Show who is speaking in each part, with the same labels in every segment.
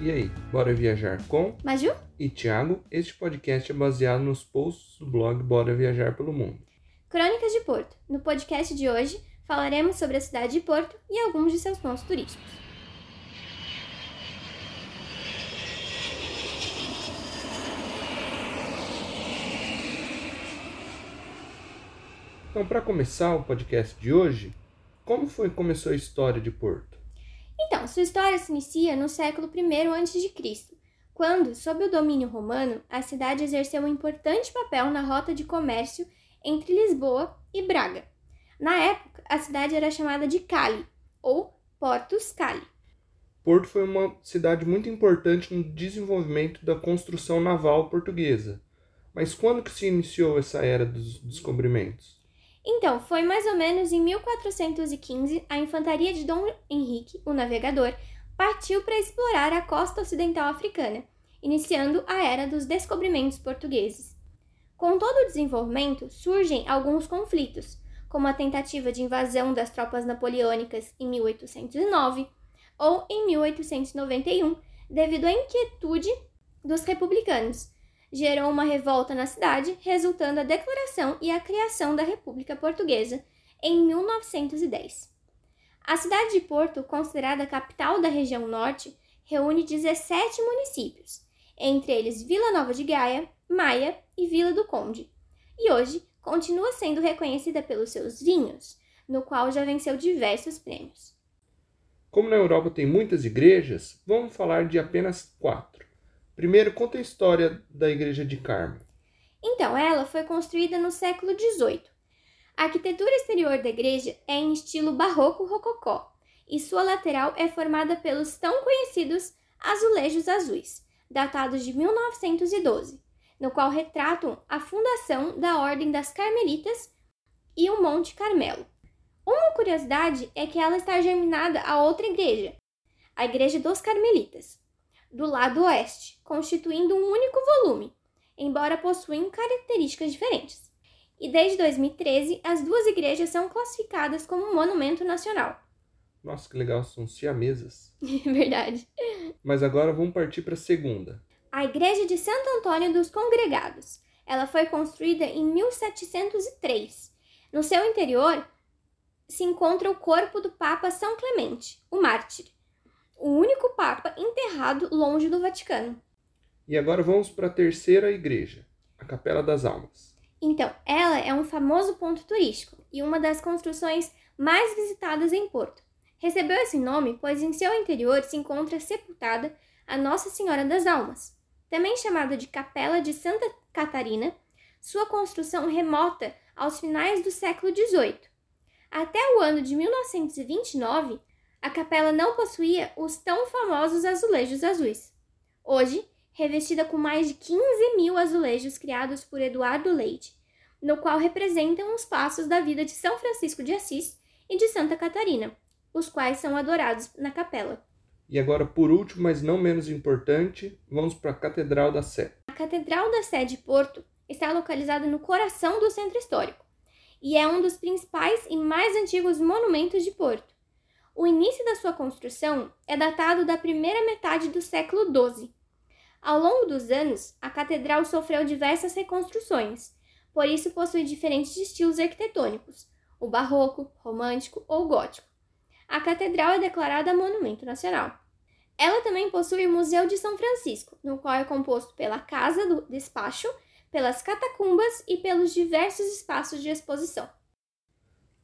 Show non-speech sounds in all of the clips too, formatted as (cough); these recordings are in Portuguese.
Speaker 1: E aí, bora viajar com
Speaker 2: Maju?
Speaker 1: e Thiago? Este podcast é baseado nos posts do blog Bora Viajar pelo Mundo.
Speaker 2: Crônicas de Porto. No podcast de hoje, falaremos sobre a cidade de Porto e alguns de seus pontos turísticos.
Speaker 1: Então, para começar o podcast de hoje, como foi que começou a história de Porto?
Speaker 2: Então, sua história se inicia no século I a.C., quando, sob o domínio romano, a cidade exerceu um importante papel na rota de comércio entre Lisboa e Braga. Na época, a cidade era chamada de Cali, ou Portus Cali.
Speaker 1: Porto foi uma cidade muito importante no desenvolvimento da construção naval portuguesa. Mas quando que se iniciou essa era dos descobrimentos?
Speaker 2: Então, foi mais ou menos em 1415 a infantaria de Dom Henrique, o navegador, partiu para explorar a costa ocidental africana, iniciando a era dos descobrimentos portugueses. Com todo o desenvolvimento, surgem alguns conflitos, como a tentativa de invasão das tropas napoleônicas em 1809 ou em 1891, devido à inquietude dos republicanos. Gerou uma revolta na cidade, resultando a declaração e a criação da República Portuguesa em 1910. A cidade de Porto, considerada a capital da região norte, reúne 17 municípios, entre eles Vila Nova de Gaia, Maia e Vila do Conde. E hoje continua sendo reconhecida pelos seus vinhos, no qual já venceu diversos prêmios.
Speaker 1: Como na Europa tem muitas igrejas, vamos falar de apenas quatro. Primeiro, conta a história da Igreja de Carmo.
Speaker 2: Então, ela foi construída no século XVIII. A arquitetura exterior da igreja é em estilo barroco-rococó e sua lateral é formada pelos tão conhecidos azulejos azuis, datados de 1912, no qual retratam a fundação da Ordem das Carmelitas e o Monte Carmelo. Uma curiosidade é que ela está germinada a outra igreja, a Igreja dos Carmelitas, do lado oeste, constituindo um único volume, embora possuem características diferentes. E desde 2013, as duas igrejas são classificadas como monumento nacional.
Speaker 1: Nossa, que legal, são siamesas. (laughs)
Speaker 2: Verdade.
Speaker 1: Mas agora vamos partir para a segunda.
Speaker 2: A Igreja de Santo Antônio dos Congregados. Ela foi construída em 1703. No seu interior se encontra o corpo do Papa São Clemente, o mártir, o único Papa enterrado longe do Vaticano.
Speaker 1: E agora vamos para a terceira igreja, a Capela das Almas.
Speaker 2: Então, ela é um famoso ponto turístico e uma das construções mais visitadas em Porto. Recebeu esse nome pois em seu interior se encontra sepultada a Nossa Senhora das Almas, também chamada de Capela de Santa Catarina. Sua construção remota aos finais do século XVIII. Até o ano de 1929, a capela não possuía os tão famosos azulejos azuis. Hoje, revestida com mais de 15 mil azulejos criados por Eduardo Leite, no qual representam os passos da vida de São Francisco de Assis e de Santa Catarina, os quais são adorados na capela.
Speaker 1: E agora, por último, mas não menos importante, vamos para a Catedral da Sé.
Speaker 2: A Catedral da Sé de Porto está localizada no coração do centro histórico e é um dos principais e mais antigos monumentos de Porto. O início da sua construção é datado da primeira metade do século XII. Ao longo dos anos, a catedral sofreu diversas reconstruções, por isso possui diferentes estilos arquitetônicos, o barroco, romântico ou gótico. A catedral é declarada Monumento Nacional. Ela também possui o Museu de São Francisco, no qual é composto pela Casa do Despacho, pelas catacumbas e pelos diversos espaços de exposição.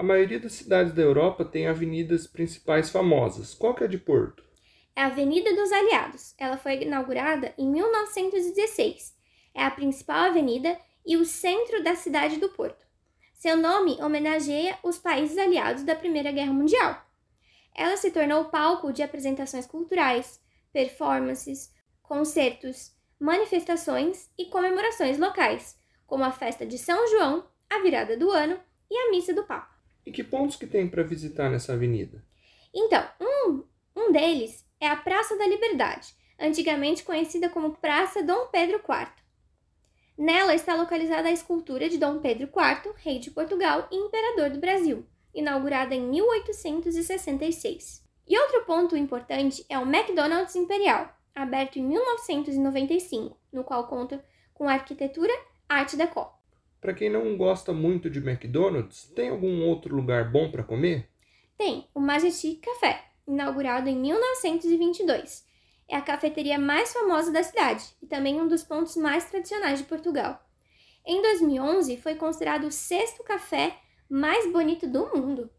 Speaker 1: A maioria das cidades da Europa tem avenidas principais famosas. Qual que é a de Porto?
Speaker 2: É a Avenida dos Aliados. Ela foi inaugurada em 1916. É a principal avenida e o centro da cidade do Porto. Seu nome homenageia os países aliados da Primeira Guerra Mundial. Ela se tornou palco de apresentações culturais, performances, concertos, manifestações e comemorações locais, como a festa de São João, a virada do ano e a missa do Papa.
Speaker 1: E que pontos que tem para visitar nessa avenida?
Speaker 2: Então, um, um deles é a Praça da Liberdade, antigamente conhecida como Praça Dom Pedro IV. Nela está localizada a escultura de Dom Pedro IV, rei de Portugal e imperador do Brasil, inaugurada em 1866. E outro ponto importante é o McDonald's Imperial, aberto em 1995, no qual conta com arquitetura Art Deco.
Speaker 1: Para quem não gosta muito de McDonald's, tem algum outro lugar bom para comer?
Speaker 2: Tem o Majestic Café, inaugurado em 1922. É a cafeteria mais famosa da cidade e também um dos pontos mais tradicionais de Portugal. Em 2011, foi considerado o sexto café mais bonito do mundo.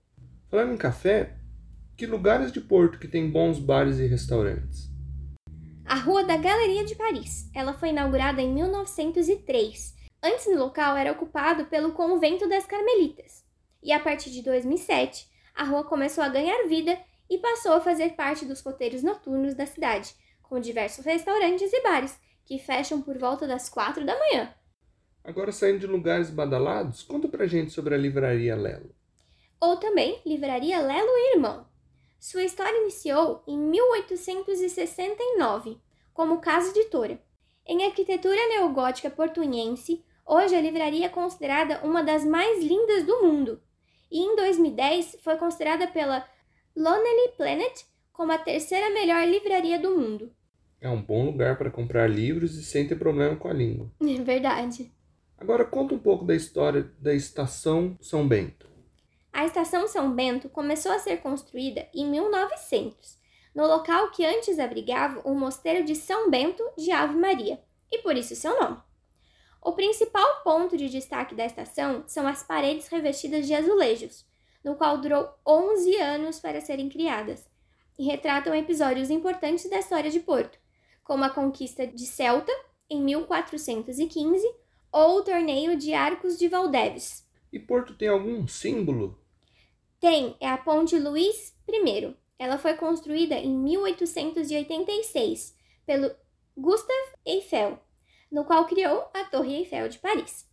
Speaker 1: Falando em café, que lugares de Porto que tem bons bares e restaurantes?
Speaker 2: A Rua da Galeria de Paris. Ela foi inaugurada em 1903. Antes o local era ocupado pelo Convento das Carmelitas. E a partir de 2007, a rua começou a ganhar vida e passou a fazer parte dos roteiros noturnos da cidade, com diversos restaurantes e bares que fecham por volta das quatro da manhã.
Speaker 1: Agora, saindo de lugares badalados, conta pra gente sobre a Livraria Lelo.
Speaker 2: Ou também Livraria Lelo e Irmão. Sua história iniciou em 1869, como casa editora. Em arquitetura neogótica portunhense, hoje a livraria é considerada uma das mais lindas do mundo. E em 2010 foi considerada pela Lonely Planet como a terceira melhor livraria do mundo.
Speaker 1: É um bom lugar para comprar livros e sem ter problema com a língua. (laughs)
Speaker 2: É verdade.
Speaker 1: Agora conta um pouco da história da Estação São Bento.
Speaker 2: A Estação São Bento começou a ser construída em 1900, no local que antes abrigava o Mosteiro de São Bento de Ave Maria, e por isso seu nome. O principal ponto de destaque da estação são as paredes revestidas de azulejos, no qual durou 11 anos para serem criadas, e retratam episódios importantes da história de Porto, como a conquista de Celta em 1415 ou o torneio de Arcos de Valdeves.
Speaker 1: E Porto tem algum símbolo?
Speaker 2: Tem, é a Ponte Luís I. Ela foi construída em 1886 pelo Gustave Eiffel, no qual criou a Torre Eiffel de Paris.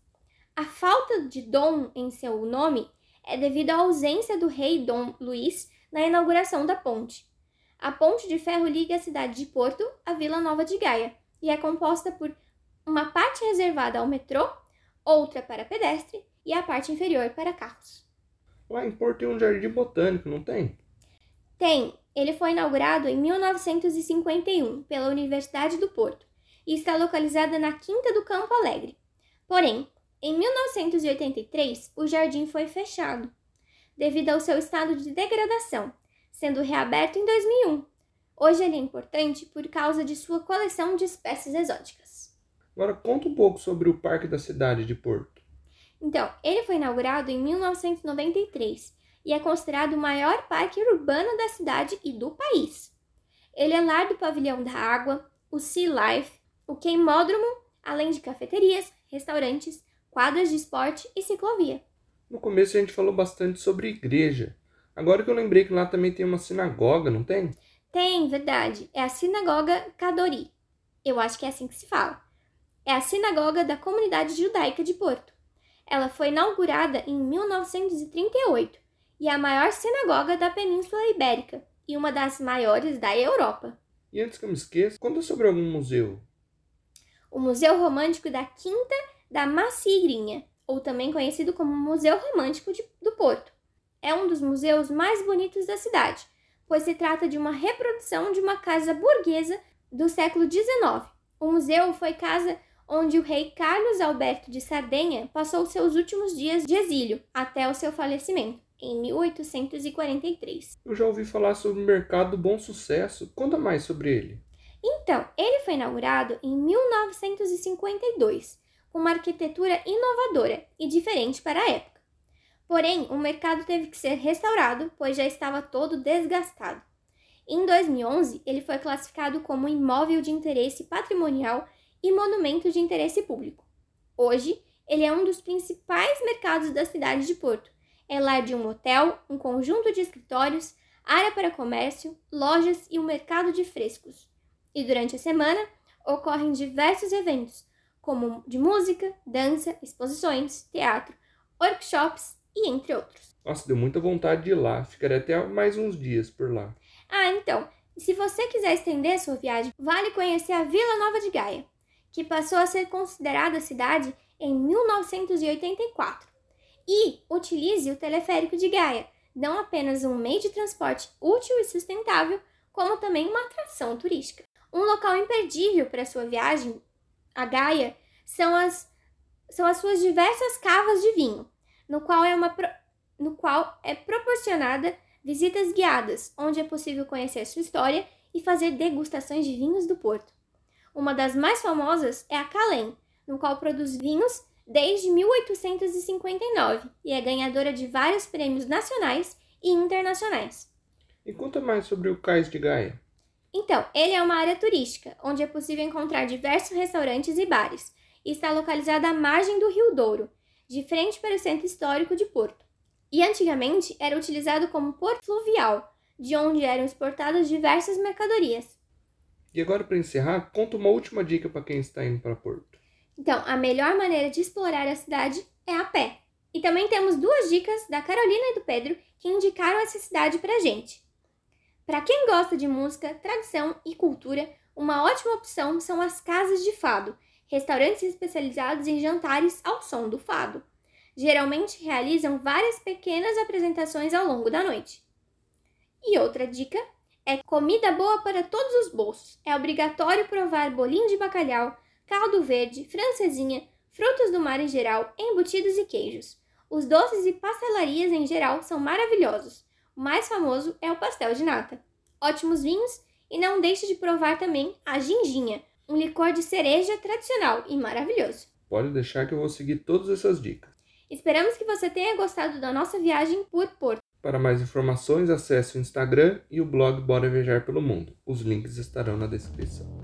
Speaker 2: A falta de Dom em seu nome é devido à ausência do rei Dom Luís na inauguração da ponte. A ponte de ferro liga a cidade de Porto à Vila Nova de Gaia e é composta por uma parte reservada ao metrô, outra para pedestre e a parte inferior para carros.
Speaker 1: Lá em Porto tem um jardim botânico, não tem?
Speaker 2: Tem. Ele foi inaugurado em 1951 pela Universidade do Porto e está localizada na Quinta do Campo Alegre. Porém, em 1983, o jardim foi fechado devido ao seu estado de degradação, sendo reaberto em 2001. Hoje ele é importante por causa de sua coleção de espécies exóticas.
Speaker 1: Agora conta um pouco sobre o Parque da Cidade de Porto.
Speaker 2: Então, ele foi inaugurado em 1993 e é considerado o maior parque urbano da cidade e do país. Ele é lar do Pavilhão da Água, o Sea Life, o Queimódromo, além de cafeterias, restaurantes, quadras de esporte e ciclovia.
Speaker 1: No começo a gente falou bastante sobre igreja. Agora que eu lembrei que lá também tem uma sinagoga, não tem?
Speaker 2: Tem, verdade. É a Sinagoga Kadori. Eu acho que é assim que se fala é a Sinagoga da Comunidade Judaica de Porto. Ela foi inaugurada em 1938 e é a maior sinagoga da Península Ibérica e uma das maiores da Europa.
Speaker 1: E antes que eu me esqueça, conta sobre algum museu.
Speaker 2: O Museu Romântico da Quinta da Macigrinha, ou também conhecido como Museu Romântico de, do Porto. É um dos museus mais bonitos da cidade, pois se trata de uma reprodução de uma casa burguesa do século XIX. O museu foi casa onde o rei Carlos Alberto de Sardenha passou seus últimos dias de exílio até o seu falecimento, em 1843.
Speaker 1: Eu já ouvi falar sobre o Mercado do Bom Sucesso. Conta mais sobre ele.
Speaker 2: Então, ele foi inaugurado em 1952, com uma arquitetura inovadora e diferente para a época. Porém, o mercado teve que ser restaurado, pois já estava todo desgastado. Em 2011, ele foi classificado como imóvel de interesse patrimonial e monumento de interesse público. Hoje, ele é um dos principais mercados da cidade de Porto. É lar de um hotel, um conjunto de escritórios, área para comércio, lojas e um mercado de frescos. E durante a semana ocorrem diversos eventos, como de música, dança, exposições, teatro, workshops e entre outros.
Speaker 1: Nossa, deu muita vontade de ir lá. Ficaria até mais uns dias por lá.
Speaker 2: Ah, então, se você quiser estender a sua viagem, vale conhecer a Vila Nova de Gaia que passou a ser considerada cidade em 1984. E utilize o teleférico de Gaia, não apenas um meio de transporte útil e sustentável, como também uma atração turística. Um local imperdível para sua viagem a Gaia são as, são as suas diversas cavas de vinho, no qual é, uma, no qual é proporcionada visitas guiadas, onde é possível conhecer sua história e fazer degustações de vinhos do Porto. Uma das mais famosas é a Calém, no qual produz vinhos desde 1859 e é ganhadora de vários prêmios nacionais e internacionais.
Speaker 1: E conta mais sobre o Cais de Gaia.
Speaker 2: Então, ele é uma área turística, onde é possível encontrar diversos restaurantes e bares, e está localizado à margem do Rio Douro, de frente para o centro histórico de Porto. E antigamente era utilizado como porto fluvial, de onde eram exportadas diversas mercadorias.
Speaker 1: E agora, para encerrar, conta uma última dica para quem está indo para Porto.
Speaker 2: Então, a melhor maneira de explorar a cidade é a pé. E também temos duas dicas da Carolina e do Pedro que indicaram essa cidade para gente. Para quem gosta de música, tradição e cultura, uma ótima opção são as casas de fado, restaurantes especializados em jantares ao som do fado. Geralmente realizam várias pequenas apresentações ao longo da noite. E outra dica é comida boa para todos os bolsos. É obrigatório provar bolinho de bacalhau, caldo verde, francesinha, frutos do mar em geral, embutidos e queijos. Os doces e pastelarias em geral são maravilhosos. O mais famoso é o pastel de nata. Ótimos vinhos e não deixe de provar também a ginginha, um licor de cereja tradicional e maravilhoso.
Speaker 1: Pode deixar que eu vou seguir todas essas dicas.
Speaker 2: Esperamos que você tenha gostado da nossa viagem por Porto.
Speaker 1: Para mais informações, acesse o Instagram e o blog Bora Viajar pelo Mundo. Os links estarão na descrição.